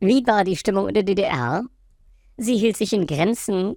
Wie war die Stimmung in der DDR? Sie hielt sich in Grenzen.